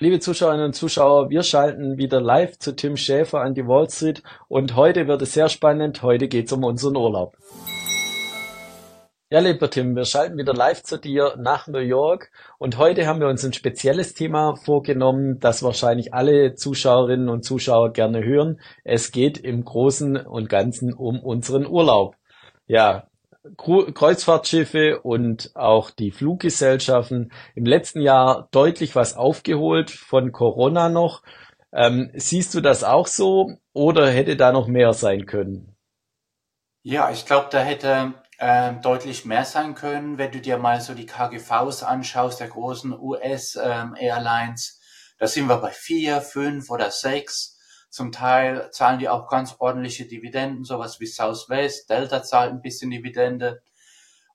Liebe Zuschauerinnen und Zuschauer, wir schalten wieder live zu Tim Schäfer an die Wall Street und heute wird es sehr spannend. Heute geht es um unseren Urlaub. Ja, lieber Tim, wir schalten wieder live zu dir nach New York und heute haben wir uns ein spezielles Thema vorgenommen, das wahrscheinlich alle Zuschauerinnen und Zuschauer gerne hören. Es geht im Großen und Ganzen um unseren Urlaub. Ja, Kreuzfahrtschiffe und auch die Fluggesellschaften im letzten Jahr deutlich was aufgeholt von Corona noch. Ähm, siehst du das auch so oder hätte da noch mehr sein können? Ja, ich glaube, da hätte äh, deutlich mehr sein können, wenn du dir mal so die KGVs anschaust, der großen US-Airlines. Ähm, da sind wir bei vier, fünf oder sechs. Zum Teil zahlen die auch ganz ordentliche Dividenden, sowas wie Southwest. Delta zahlt ein bisschen Dividende.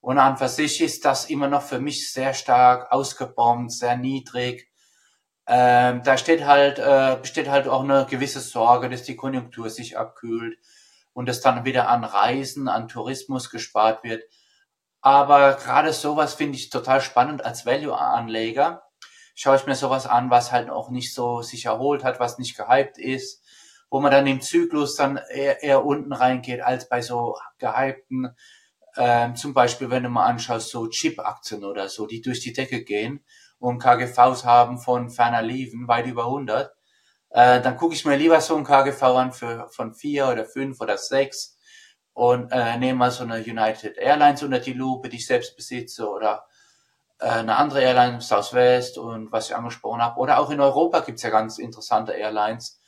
Und an für sich ist das immer noch für mich sehr stark ausgebombt, sehr niedrig. Ähm, da steht halt, äh, besteht halt auch eine gewisse Sorge, dass die Konjunktur sich abkühlt und dass dann wieder an Reisen, an Tourismus gespart wird. Aber gerade sowas finde ich total spannend als Value-Anleger. Schaue ich mir sowas an, was halt auch nicht so sich erholt hat, was nicht gehypt ist, wo man dann im Zyklus dann eher, eher unten reingeht als bei so gehypten, ähm, zum Beispiel wenn du mal anschaust, so Chip-Aktien oder so, die durch die Decke gehen und KGVs haben von ferner Liefen, weit über 100, äh, dann gucke ich mir lieber so ein KGV an für, von vier oder fünf oder sechs und äh, nehme mal so eine United Airlines unter die Lupe, die ich selbst besitze oder äh, eine andere Airline, Southwest und was ich angesprochen habe. Oder auch in Europa gibt's ja ganz interessante Airlines,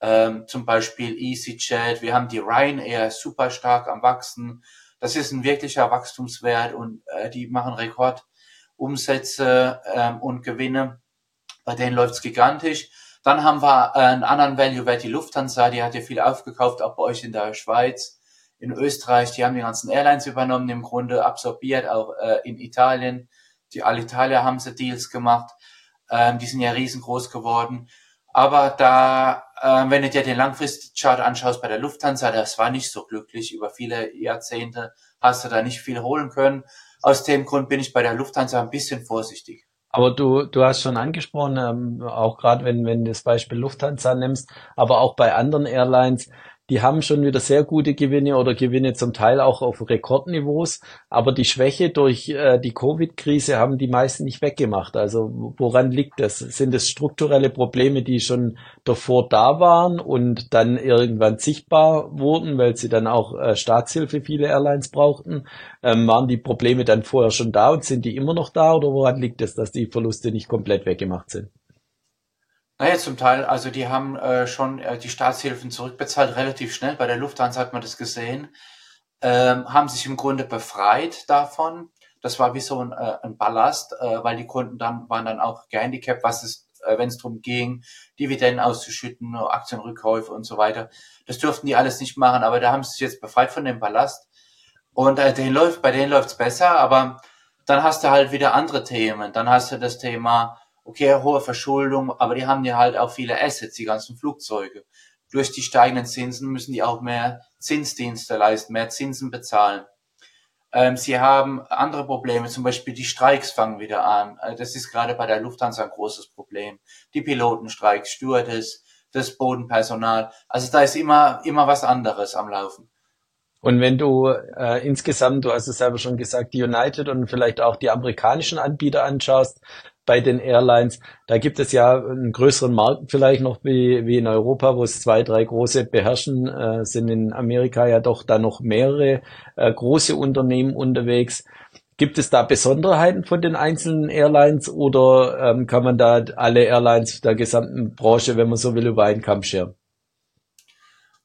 ähm, zum Beispiel EasyJet, wir haben die Ryanair super stark am Wachsen. Das ist ein wirklicher Wachstumswert und äh, die machen Rekordumsätze ähm, und Gewinne. Bei denen läuft's gigantisch. Dann haben wir äh, einen anderen Value Wert, die Lufthansa, die hat ja viel aufgekauft, auch bei euch in der Schweiz, in Österreich, die haben die ganzen Airlines übernommen, im Grunde absorbiert, auch äh, in Italien. Die Alitalia haben sie Deals gemacht, ähm, die sind ja riesengroß geworden. Aber da, wenn du dir den Langfristchart anschaust bei der Lufthansa, das war nicht so glücklich. Über viele Jahrzehnte hast du da nicht viel holen können. Aus dem Grund bin ich bei der Lufthansa ein bisschen vorsichtig. Aber du, du hast schon angesprochen, ähm, auch gerade wenn, wenn du das Beispiel Lufthansa nimmst, aber auch bei anderen Airlines, die haben schon wieder sehr gute Gewinne oder Gewinne zum Teil auch auf Rekordniveaus. Aber die Schwäche durch äh, die Covid-Krise haben die meisten nicht weggemacht. Also woran liegt das? Sind es strukturelle Probleme, die schon davor da waren und dann irgendwann sichtbar wurden, weil sie dann auch äh, Staatshilfe viele Airlines brauchten? Ähm, waren die Probleme dann vorher schon da und sind die immer noch da? Oder woran liegt es, dass die Verluste nicht komplett weggemacht sind? Naja, zum Teil, also die haben äh, schon äh, die Staatshilfen zurückbezahlt, relativ schnell. Bei der Lufthansa hat man das gesehen. Ähm, haben sich im Grunde befreit davon. Das war wie so ein, äh, ein Ballast, äh, weil die Kunden dann waren dann auch gehandicapt, was es, äh, wenn es darum ging, Dividenden auszuschütten, Aktienrückkäufe und so weiter. Das durften die alles nicht machen, aber da haben sie sich jetzt befreit von dem Ballast. Und äh, denen läuft, bei denen läuft's besser, aber dann hast du halt wieder andere Themen. Dann hast du das Thema okay, hohe Verschuldung, aber die haben ja halt auch viele Assets, die ganzen Flugzeuge. Durch die steigenden Zinsen müssen die auch mehr Zinsdienste leisten, mehr Zinsen bezahlen. Ähm, sie haben andere Probleme, zum Beispiel die Streiks fangen wieder an. Äh, das ist gerade bei der Lufthansa ein großes Problem. Die Pilotenstreiks, Stewardess, das Bodenpersonal. Also da ist immer, immer was anderes am Laufen. Und wenn du äh, insgesamt, du hast es selber schon gesagt, die United und vielleicht auch die amerikanischen Anbieter anschaust, bei den Airlines. Da gibt es ja einen größeren Markt vielleicht noch wie, wie in Europa, wo es zwei, drei große beherrschen, äh, sind in Amerika ja doch da noch mehrere äh, große Unternehmen unterwegs. Gibt es da Besonderheiten von den einzelnen Airlines oder ähm, kann man da alle Airlines der gesamten Branche, wenn man so will, über einen Kamm scheren?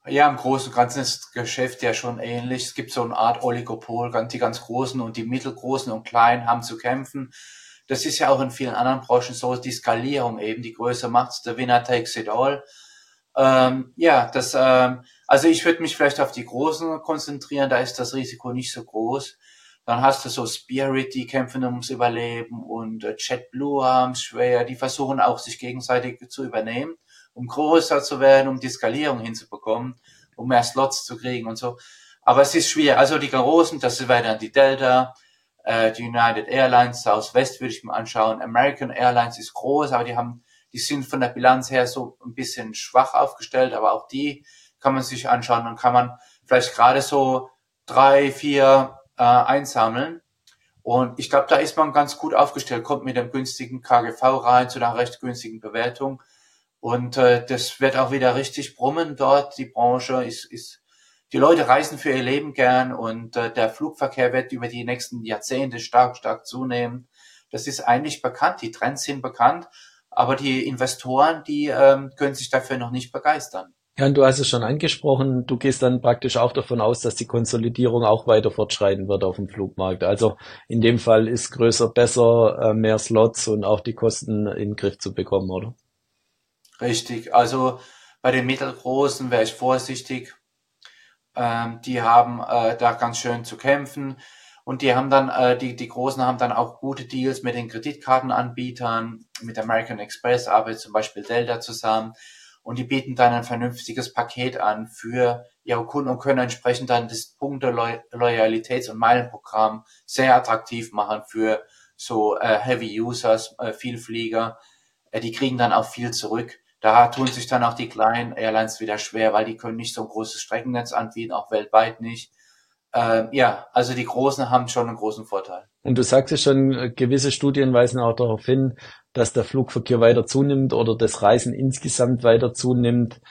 Ja, im Großen und Ganzen ist das Geschäft ja schon ähnlich. Es gibt so eine Art Oligopol. Die ganz Großen und die Mittelgroßen und Kleinen haben zu kämpfen. Das ist ja auch in vielen anderen Branchen so, die Skalierung eben, die Größe macht's, der Winner takes it all. Ähm, ja, das, ähm, also ich würde mich vielleicht auf die Großen konzentrieren, da ist das Risiko nicht so groß. Dann hast du so Spirit, die kämpfen ums Überleben und äh, JetBlue haben schwer, die versuchen auch sich gegenseitig zu übernehmen, um größer zu werden, um die Skalierung hinzubekommen, um mehr Slots zu kriegen und so. Aber es ist schwer. Also die Großen, das wäre dann die Delta, äh, die United Airlines, Southwest würde ich mir anschauen. American Airlines ist groß, aber die haben, Die sind von der Bilanz her so ein bisschen schwach aufgestellt, aber auch die kann man sich anschauen und kann man vielleicht gerade so drei, vier äh, einsammeln. Und ich glaube, da ist man ganz gut aufgestellt, kommt mit einem günstigen KGV rein zu einer recht günstigen Bewertung. Und äh, das wird auch wieder richtig brummen dort. Die Branche ist, ist die Leute reisen für ihr Leben gern und äh, der Flugverkehr wird über die nächsten Jahrzehnte stark, stark zunehmen. Das ist eigentlich bekannt, die Trends sind bekannt, aber die Investoren, die ähm, können sich dafür noch nicht begeistern. Ja, und du hast es schon angesprochen, du gehst dann praktisch auch davon aus, dass die Konsolidierung auch weiter fortschreiten wird auf dem Flugmarkt. Also in dem Fall ist größer besser, äh, mehr Slots und auch die Kosten in den Griff zu bekommen, oder? Richtig, also bei den mittelgroßen wäre ich vorsichtig. Ähm, die haben äh, da ganz schön zu kämpfen. Und die haben dann, äh, die, die Großen haben dann auch gute Deals mit den Kreditkartenanbietern, mit American Express arbeitet zum Beispiel Delta zusammen. Und die bieten dann ein vernünftiges Paket an für ihre Kunden und können entsprechend dann das Punkte Loyalitäts- und Meilenprogramm sehr attraktiv machen für so äh, Heavy Users, äh, Vielflieger. Äh, die kriegen dann auch viel zurück. Da tun sich dann auch die kleinen Airlines wieder schwer, weil die können nicht so ein großes Streckennetz anbieten, auch weltweit nicht. Ähm, ja, also die Großen haben schon einen großen Vorteil. Und du sagst ja schon, äh, gewisse Studien weisen auch darauf hin, dass der Flugverkehr weiter zunimmt oder das Reisen insgesamt weiter zunimmt.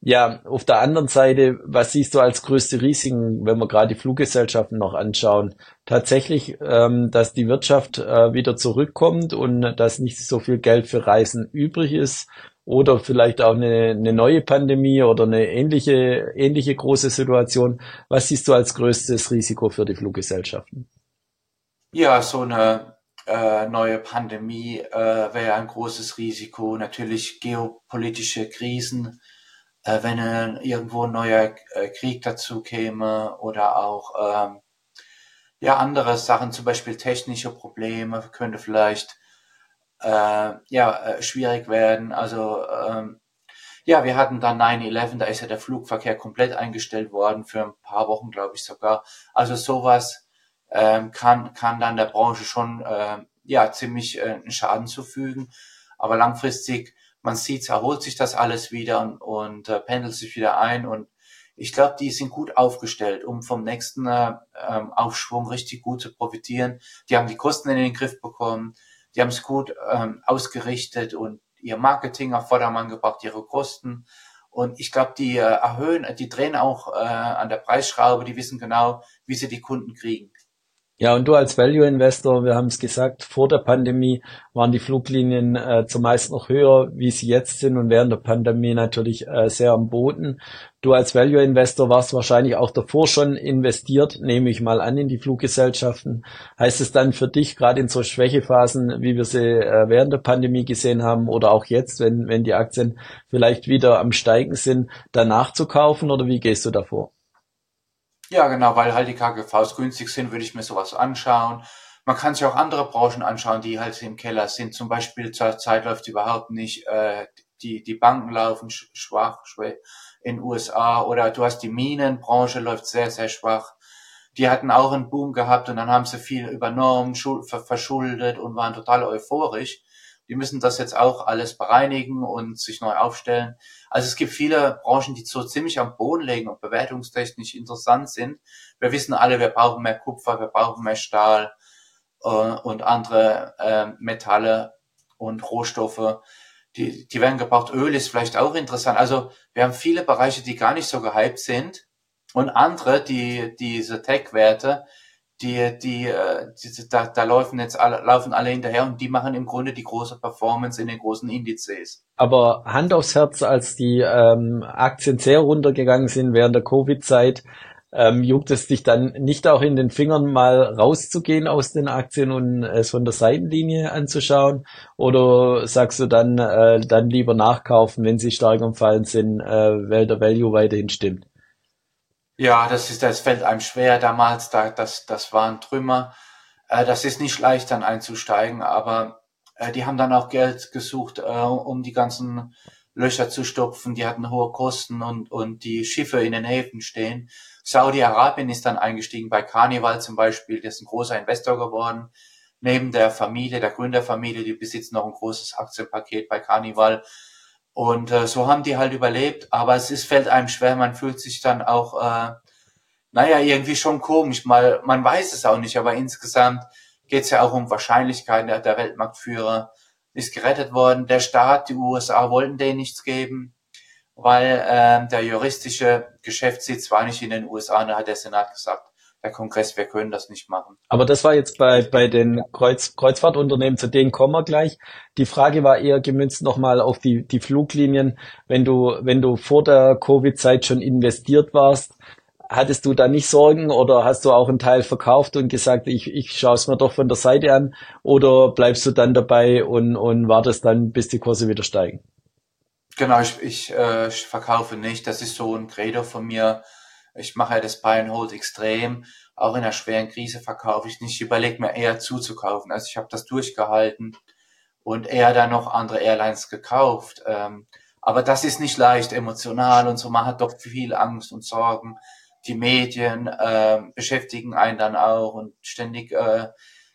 Ja, auf der anderen Seite, was siehst du als größte Risiken, wenn wir gerade die Fluggesellschaften noch anschauen? Tatsächlich, ähm, dass die Wirtschaft äh, wieder zurückkommt und dass nicht so viel Geld für Reisen übrig ist oder vielleicht auch eine, eine neue Pandemie oder eine ähnliche, ähnliche große Situation. Was siehst du als größtes Risiko für die Fluggesellschaften? Ja, so eine äh, neue Pandemie äh, wäre ein großes Risiko. Natürlich geopolitische Krisen, äh, wenn äh, irgendwo ein neuer äh, Krieg dazu käme oder auch ähm, ja andere Sachen, zum Beispiel technische Probleme, könnte vielleicht äh, ja, äh, schwierig werden. Also ähm, ja, wir hatten dann 9-11, da ist ja der Flugverkehr komplett eingestellt worden, für ein paar Wochen, glaube ich sogar. Also sowas ähm, kann, kann dann der Branche schon äh, ja, ziemlich äh, einen Schaden zufügen. Aber langfristig, man sieht, erholt sich das alles wieder und, und äh, pendelt sich wieder ein. Und ich glaube, die sind gut aufgestellt, um vom nächsten äh, ähm, Aufschwung richtig gut zu profitieren. Die haben die Kosten in den Griff bekommen die haben es gut ähm, ausgerichtet und ihr Marketing auf Vordermann gebracht, ihre Kosten. Und ich glaube, die äh, erhöhen, die drehen auch äh, an der Preisschraube, die wissen genau, wie sie die Kunden kriegen. Ja, und du als Value Investor, wir haben es gesagt, vor der Pandemie waren die Fluglinien äh, zumeist noch höher, wie sie jetzt sind und während der Pandemie natürlich äh, sehr am Boden. Du als Value Investor warst wahrscheinlich auch davor schon investiert, nehme ich mal an, in die Fluggesellschaften. Heißt es dann für dich, gerade in so Schwächephasen, wie wir sie äh, während der Pandemie gesehen haben oder auch jetzt, wenn, wenn die Aktien vielleicht wieder am Steigen sind, danach zu kaufen oder wie gehst du davor? Ja, genau, weil halt die KGVs günstig sind, würde ich mir sowas anschauen. Man kann sich auch andere Branchen anschauen, die halt im Keller sind. Zum Beispiel zur Zeit läuft überhaupt nicht, äh, die, die Banken laufen schwach, schwach in USA oder du hast die Minenbranche läuft sehr, sehr schwach. Die hatten auch einen Boom gehabt und dann haben sie viel übernommen, verschuldet und waren total euphorisch. Die müssen das jetzt auch alles bereinigen und sich neu aufstellen. Also es gibt viele Branchen, die so ziemlich am Boden liegen und bewertungstechnisch interessant sind. Wir wissen alle, wir brauchen mehr Kupfer, wir brauchen mehr Stahl äh, und andere äh, Metalle und Rohstoffe. Die, die werden gebraucht. Öl ist vielleicht auch interessant. Also wir haben viele Bereiche, die gar nicht so gehypt sind und andere, die diese Tech-Werte, die, die, äh, die da, da laufen jetzt alle, laufen alle hinterher und die machen im Grunde die große Performance in den großen Indizes. Aber Hand aufs Herz, als die ähm, Aktien sehr runtergegangen sind während der Covid-Zeit, ähm, juckt es dich dann nicht auch in den Fingern mal rauszugehen aus den Aktien und es von der Seitenlinie anzuschauen? Oder sagst du dann, äh, dann lieber nachkaufen, wenn sie stark am Fallen sind, äh, weil der Value weiterhin stimmt? Ja, das ist, das fällt einem schwer damals, da, das, das waren Trümmer. Äh, das ist nicht leicht dann einzusteigen, aber äh, die haben dann auch Geld gesucht, äh, um die ganzen Löcher zu stopfen. Die hatten hohe Kosten und, und die Schiffe in den Häfen stehen. Saudi-Arabien ist dann eingestiegen bei Carnival zum Beispiel, der ist ein großer Investor geworden. neben der Familie, der Gründerfamilie, die besitzt noch ein großes Aktienpaket bei Carnival. Und äh, so haben die halt überlebt, aber es ist, fällt einem schwer, man fühlt sich dann auch, äh, naja, irgendwie schon komisch, mal, man weiß es auch nicht, aber insgesamt geht es ja auch um Wahrscheinlichkeiten. Der, der Weltmarktführer ist gerettet worden, der Staat, die USA wollten denen nichts geben, weil äh, der juristische Geschäftssitz war nicht in den USA, da hat der Senat gesagt, der Kongress, wir können das nicht machen. Aber das war jetzt bei, bei den Kreuz, Kreuzfahrtunternehmen, zu denen kommen wir gleich. Die Frage war eher gemünzt nochmal auf die, die Fluglinien. Wenn du, wenn du vor der Covid-Zeit schon investiert warst, hattest du da nicht Sorgen oder hast du auch einen Teil verkauft und gesagt, ich, ich schaue es mir doch von der Seite an oder bleibst du dann dabei und, und wartest dann, bis die Kurse wieder steigen? Genau, ich, ich, äh, ich verkaufe nicht. Das ist so ein Credo von mir ich mache ja das Buy and Hold extrem. Auch in einer schweren Krise verkaufe ich nicht. Ich überlege mir eher zuzukaufen. Also ich habe das durchgehalten und eher dann noch andere Airlines gekauft. Ähm, aber das ist nicht leicht emotional und so. Man hat doch viel Angst und Sorgen. Die Medien äh, beschäftigen einen dann auch und ständig äh,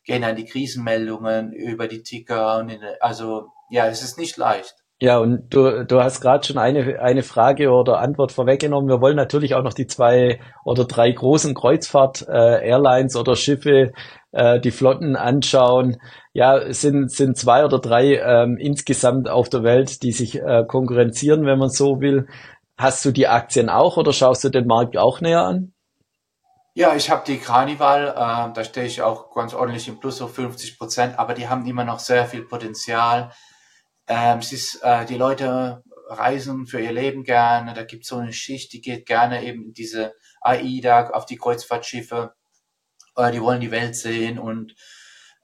gehen dann die Krisenmeldungen über die Ticker. Und in, also ja, es ist nicht leicht. Ja, und du, du hast gerade schon eine, eine Frage oder Antwort vorweggenommen. Wir wollen natürlich auch noch die zwei oder drei großen Kreuzfahrt-Airlines äh, oder Schiffe, äh, die Flotten anschauen. Ja, sind, sind zwei oder drei ähm, insgesamt auf der Welt, die sich äh, konkurrenzieren, wenn man so will. Hast du die Aktien auch oder schaust du den Markt auch näher an? Ja, ich habe die Carnival, äh, da stehe ich auch ganz ordentlich im Plus auf 50 Prozent, aber die haben immer noch sehr viel Potenzial ähm, es ist, äh, die Leute reisen für ihr Leben gerne. Da gibt es so eine Schicht, die geht gerne eben in diese AIDA auf die Kreuzfahrtschiffe. Äh, die wollen die Welt sehen und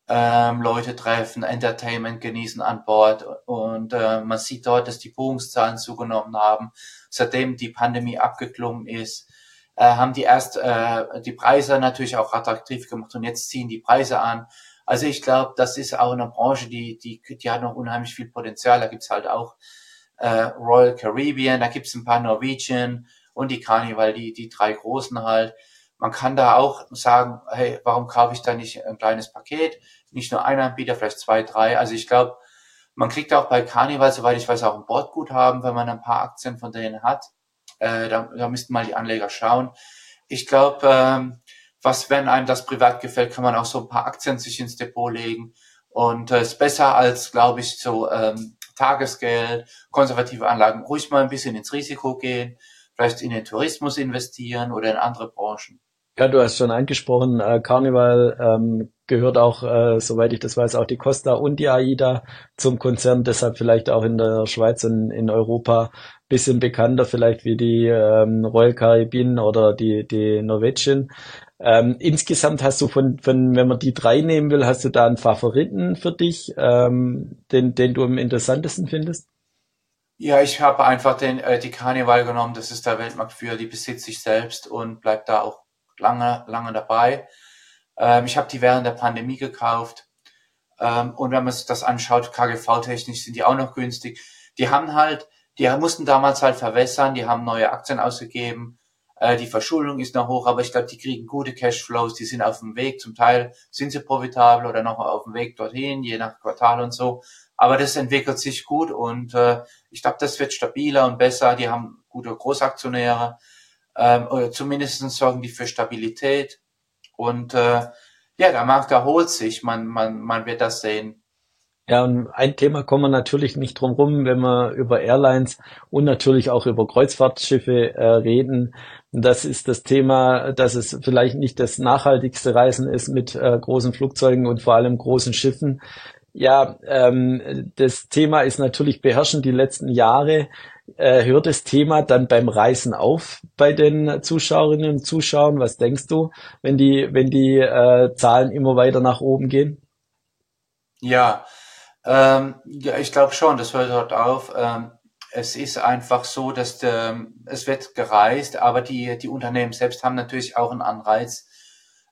ähm, Leute treffen, Entertainment genießen an Bord. Und äh, man sieht dort, dass die Buchungszahlen zugenommen haben. Seitdem die Pandemie abgeklungen ist, äh, haben die erst äh, die Preise natürlich auch attraktiv gemacht und jetzt ziehen die Preise an. Also ich glaube, das ist auch eine Branche, die, die, die hat noch unheimlich viel Potenzial. Da gibt's halt auch äh, Royal Caribbean, da gibt's ein paar Norwegian und die Carnival, die, die drei großen halt. Man kann da auch sagen, hey, warum kaufe ich da nicht ein kleines Paket? Nicht nur ein Anbieter, vielleicht zwei, drei. Also ich glaube, man kriegt auch bei Carnival, soweit ich weiß, auch ein Bordguthaben, wenn man ein paar Aktien von denen hat. Äh, da, da müssten mal die Anleger schauen. Ich glaube, ähm, was, wenn einem das privat gefällt, kann man auch so ein paar Aktien sich ins Depot legen. Und äh, ist besser als, glaube ich, so ähm, Tagesgeld, konservative Anlagen, ruhig mal ein bisschen ins Risiko gehen, vielleicht in den Tourismus investieren oder in andere Branchen. Ja, du hast schon angesprochen, äh, Carnival ähm, gehört auch, äh, soweit ich das weiß, auch die Costa und die AIDA zum Konzern, deshalb vielleicht auch in der Schweiz und in Europa bisschen bekannter vielleicht wie die ähm, Royal Caribbean oder die, die Norwegian. Ähm, insgesamt hast du von, von, wenn man die drei nehmen will, hast du da einen Favoriten für dich, ähm, den, den du am interessantesten findest? Ja, ich habe einfach den, äh, die Carnival genommen. Das ist der Weltmarktführer, die besitzt sich selbst und bleibt da auch lange, lange dabei. Ähm, ich habe die während der Pandemie gekauft. Ähm, und wenn man sich das anschaut, KGV-technisch sind die auch noch günstig. Die haben halt, die mussten damals halt verwässern, die haben neue Aktien ausgegeben äh, die Verschuldung ist noch hoch, aber ich glaube, die kriegen gute Cashflows, die sind auf dem Weg. Zum Teil sind sie profitabel oder noch auf dem Weg dorthin, je nach Quartal und so. Aber das entwickelt sich gut und äh, ich glaube, das wird stabiler und besser. Die haben gute Großaktionäre, ähm, oder zumindest sorgen die für Stabilität. Und äh, ja, der Markt erholt sich. Man, man, man wird das sehen. Ja, und ein Thema kommen wir natürlich nicht drum rum, wenn wir über Airlines und natürlich auch über Kreuzfahrtschiffe äh, reden. Das ist das Thema, dass es vielleicht nicht das nachhaltigste Reisen ist mit äh, großen Flugzeugen und vor allem großen Schiffen. Ja, ähm, das Thema ist natürlich beherrschend die letzten Jahre. Äh, hört das Thema dann beim Reisen auf bei den Zuschauerinnen und Zuschauern? Was denkst du, wenn die, wenn die äh, Zahlen immer weiter nach oben gehen? Ja, ähm, ja, ich glaube schon, das hört dort auf. Ähm, es ist einfach so, dass der, es wird gereist, aber die, die Unternehmen selbst haben natürlich auch einen Anreiz,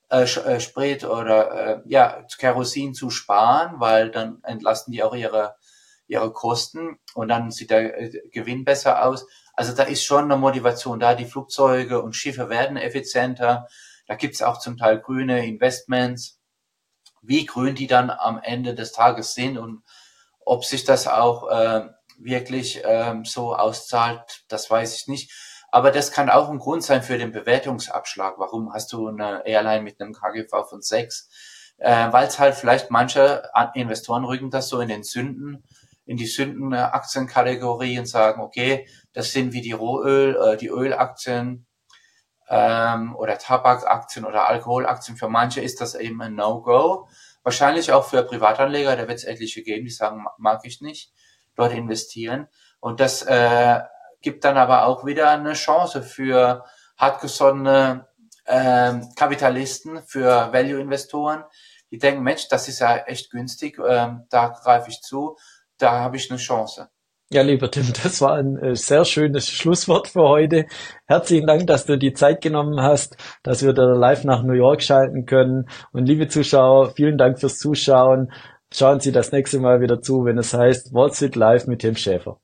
äh, äh Sprit oder äh, ja, Kerosin zu sparen, weil dann entlasten die auch ihre, ihre Kosten und dann sieht der äh, Gewinn besser aus. Also da ist schon eine Motivation da. Die Flugzeuge und Schiffe werden effizienter. Da gibt's auch zum Teil grüne Investments wie grün die dann am Ende des Tages sind und ob sich das auch äh, wirklich ähm, so auszahlt, das weiß ich nicht. Aber das kann auch ein Grund sein für den Bewertungsabschlag. Warum hast du eine Airline mit einem KGV von 6? Äh, Weil es halt vielleicht manche Investoren rücken das so in den Sünden, in die Sündenaktienkategorie und sagen, okay, das sind wie die Rohöl, äh, die Ölaktien ähm, oder Tabakaktien oder Alkoholaktien. Für manche ist das eben ein No-Go. Wahrscheinlich auch für Privatanleger, da wird es etliche geben, die sagen, mag ich nicht, dort investieren. Und das äh, gibt dann aber auch wieder eine Chance für hartgesonnene äh, Kapitalisten, für Value-Investoren, die denken, Mensch, das ist ja echt günstig, äh, da greife ich zu, da habe ich eine Chance. Ja, lieber Tim, das war ein äh, sehr schönes Schlusswort für heute. Herzlichen Dank, dass du die Zeit genommen hast, dass wir da live nach New York schalten können. Und liebe Zuschauer, vielen Dank fürs Zuschauen. Schauen Sie das nächste Mal wieder zu, wenn es heißt Wall Street Live mit Tim Schäfer.